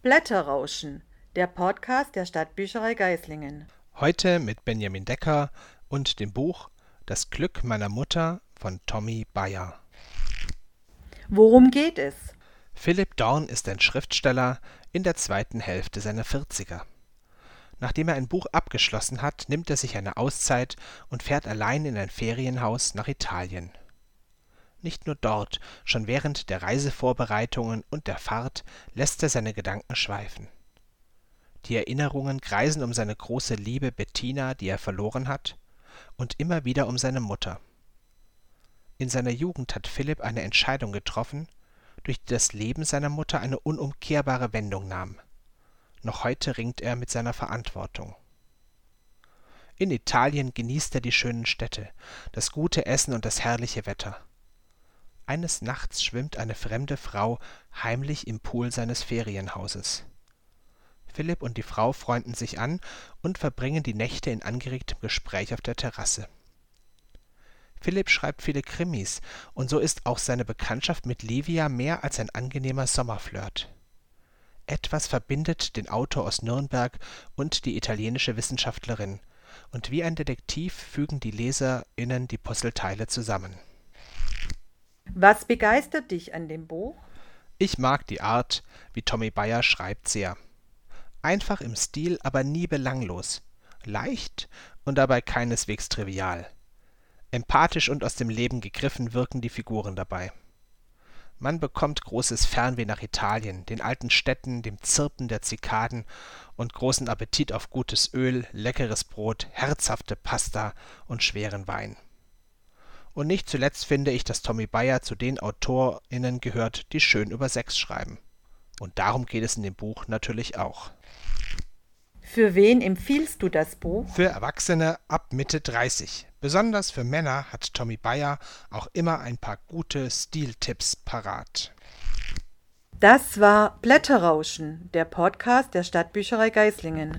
Blätterrauschen, der Podcast der Stadtbücherei Geislingen. Heute mit Benjamin Decker und dem Buch Das Glück meiner Mutter von Tommy Bayer. Worum geht es? Philipp Dorn ist ein Schriftsteller in der zweiten Hälfte seiner 40er. Nachdem er ein Buch abgeschlossen hat, nimmt er sich eine Auszeit und fährt allein in ein Ferienhaus nach Italien. Nicht nur dort, schon während der Reisevorbereitungen und der Fahrt lässt er seine Gedanken schweifen. Die Erinnerungen kreisen um seine große Liebe Bettina, die er verloren hat, und immer wieder um seine Mutter. In seiner Jugend hat Philipp eine Entscheidung getroffen, durch die das Leben seiner Mutter eine unumkehrbare Wendung nahm. Noch heute ringt er mit seiner Verantwortung. In Italien genießt er die schönen Städte, das gute Essen und das herrliche Wetter. Eines Nachts schwimmt eine fremde Frau heimlich im Pool seines Ferienhauses. Philipp und die Frau freunden sich an und verbringen die Nächte in angeregtem Gespräch auf der Terrasse. Philipp schreibt viele Krimis, und so ist auch seine Bekanntschaft mit Livia mehr als ein angenehmer Sommerflirt. Etwas verbindet den Autor aus Nürnberg und die italienische Wissenschaftlerin, und wie ein Detektiv fügen die LeserInnen die Puzzleteile zusammen was begeistert dich an dem Buch? Ich mag die Art, wie Tommy Bayer schreibt, sehr. Einfach im Stil, aber nie belanglos. Leicht und dabei keineswegs trivial. Empathisch und aus dem Leben gegriffen wirken die Figuren dabei. Man bekommt großes Fernweh nach Italien, den alten Städten, dem Zirpen der Zikaden und großen Appetit auf gutes Öl, leckeres Brot, herzhafte Pasta und schweren Wein. Und nicht zuletzt finde ich, dass Tommy Bayer zu den AutorInnen gehört, die schön über Sex schreiben. Und darum geht es in dem Buch natürlich auch. Für wen empfiehlst du das Buch? Für Erwachsene ab Mitte 30. Besonders für Männer hat Tommy Bayer auch immer ein paar gute Stiltipps parat. Das war Blätterrauschen, der Podcast der Stadtbücherei Geislingen.